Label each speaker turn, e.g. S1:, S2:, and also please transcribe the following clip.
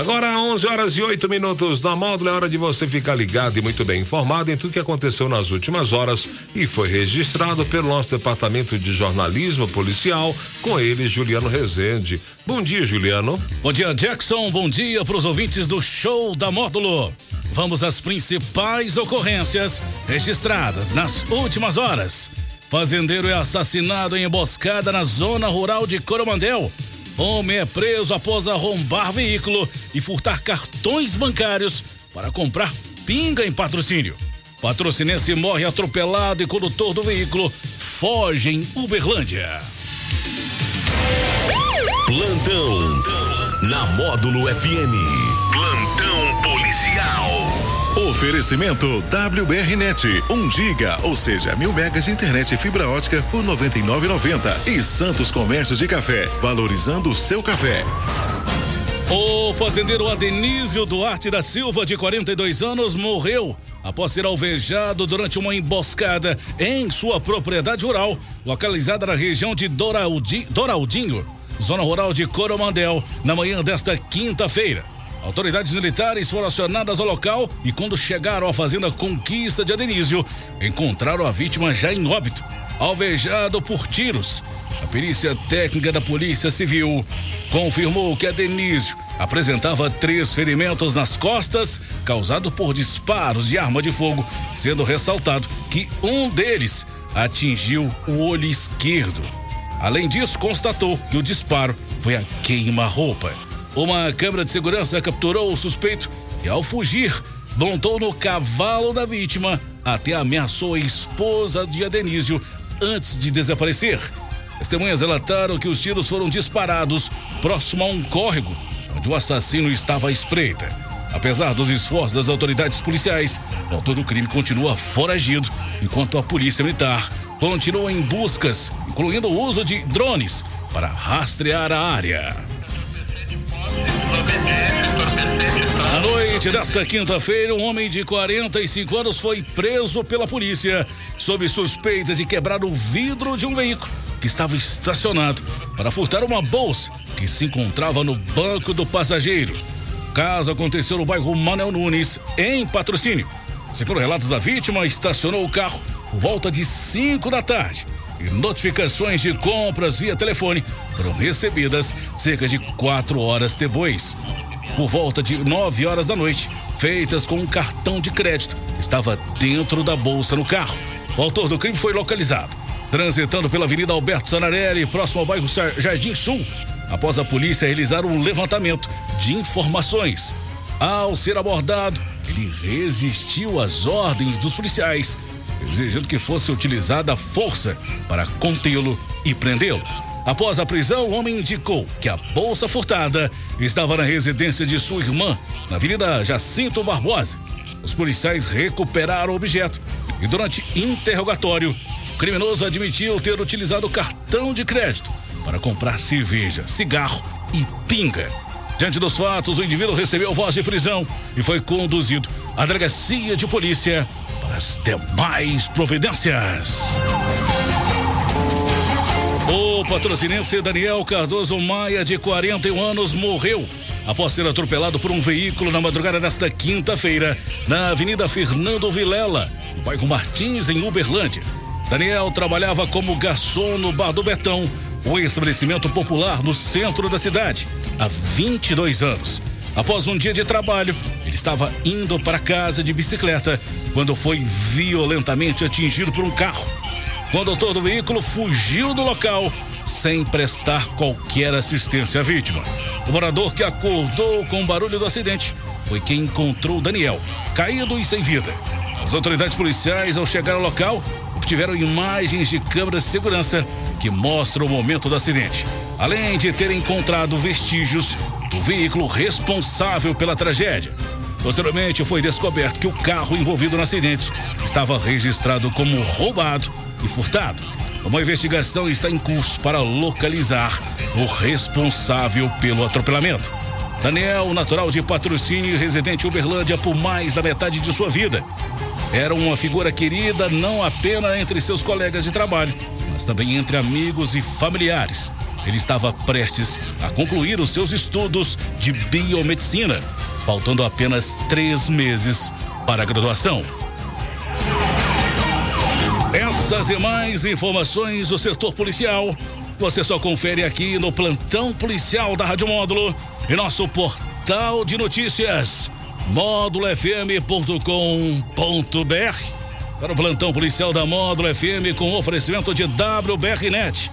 S1: Agora, 11 horas e 8 minutos da módulo, é hora de você ficar ligado e muito bem informado em tudo que aconteceu nas últimas horas e foi registrado pelo nosso departamento de jornalismo policial, com ele, Juliano Rezende. Bom dia, Juliano.
S2: Bom dia, Jackson. Bom dia para os ouvintes do show da módulo. Vamos às principais ocorrências registradas nas últimas horas. Fazendeiro é assassinado em emboscada na zona rural de Coromandel. Homem é preso após arrombar veículo e furtar cartões bancários para comprar pinga em patrocínio. Patrocinense morre atropelado e condutor do veículo foge em Uberlândia.
S3: Plantão na Módulo FM. Oferecimento WBRnet, 1 giga, ou seja, mil megas de internet fibra ótica por 99,90 e Santos Comércio de Café, valorizando o seu café.
S2: O fazendeiro Adenísio Duarte da Silva, de 42 anos, morreu após ser alvejado durante uma emboscada em sua propriedade rural, localizada na região de Doraldi, Doraldinho, zona rural de Coromandel, na manhã desta quinta-feira. Autoridades militares foram acionadas ao local e, quando chegaram à fazenda Conquista de Adenísio, encontraram a vítima já em óbito, alvejado por tiros. A perícia técnica da Polícia Civil confirmou que Adenísio apresentava três ferimentos nas costas, causado por disparos de arma de fogo, sendo ressaltado que um deles atingiu o olho esquerdo. Além disso, constatou que o disparo foi a queima-roupa. Uma câmera de segurança capturou o suspeito e, ao fugir, montou no cavalo da vítima até ameaçou a esposa de Adenísio antes de desaparecer. Testemunhas relataram que os tiros foram disparados próximo a um córrego, onde o assassino estava à espreita. Apesar dos esforços das autoridades policiais, o autor do crime continua foragido, enquanto a polícia militar continua em buscas, incluindo o uso de drones, para rastrear a área. Na noite desta quinta-feira, um homem de 45 anos foi preso pela polícia sob suspeita de quebrar o vidro de um veículo que estava estacionado para furtar uma bolsa que se encontrava no banco do passageiro. O caso aconteceu no bairro Manuel Nunes, em patrocínio. Segundo relatos da vítima, estacionou o carro por volta de 5 da tarde e notificações de compras via telefone foram recebidas cerca de quatro horas depois. Por volta de 9 horas da noite, feitas com um cartão de crédito que estava dentro da bolsa no carro. O autor do crime foi localizado, transitando pela Avenida Alberto Sanarelli, próximo ao bairro Jardim Sul, após a polícia realizar um levantamento de informações. Ao ser abordado, ele resistiu às ordens dos policiais, exigindo que fosse utilizada força para contê-lo e prendê-lo. Após a prisão, o homem indicou que a bolsa furtada estava na residência de sua irmã, na Avenida Jacinto Barbosa. Os policiais recuperaram o objeto e, durante interrogatório, o criminoso admitiu ter utilizado cartão de crédito para comprar cerveja, cigarro e pinga. Diante dos fatos, o indivíduo recebeu voz de prisão e foi conduzido à delegacia de polícia para as demais providências. O patrocinense Daniel Cardoso Maia, de 41 anos, morreu após ser atropelado por um veículo na madrugada desta quinta-feira, na Avenida Fernando Vilela, no bairro Martins, em Uberlândia. Daniel trabalhava como garçom no Bar do Betão, o estabelecimento popular no centro da cidade, há 22 anos. Após um dia de trabalho, ele estava indo para casa de bicicleta quando foi violentamente atingido por um carro. Autor do veículo fugiu do local sem prestar qualquer assistência à vítima. O morador que acordou com o barulho do acidente foi quem encontrou Daniel, caído e sem vida. As autoridades policiais, ao chegar ao local, obtiveram imagens de câmeras de segurança que mostram o momento do acidente, além de terem encontrado vestígios do veículo responsável pela tragédia. Posteriormente, foi descoberto que o carro envolvido no acidente estava registrado como roubado e furtado. Uma investigação está em curso para localizar o responsável pelo atropelamento. Daniel, natural de patrocínio e residente Uberlândia por mais da metade de sua vida. Era uma figura querida não apenas entre seus colegas de trabalho, mas também entre amigos e familiares. Ele estava prestes a concluir os seus estudos de biomedicina, faltando apenas três meses para a graduação. Essas e mais informações do setor policial você só confere aqui no plantão policial da Rádio Módulo e nosso portal de notícias módulofm.com.br para o plantão policial da Módulo FM com oferecimento de WBRnet,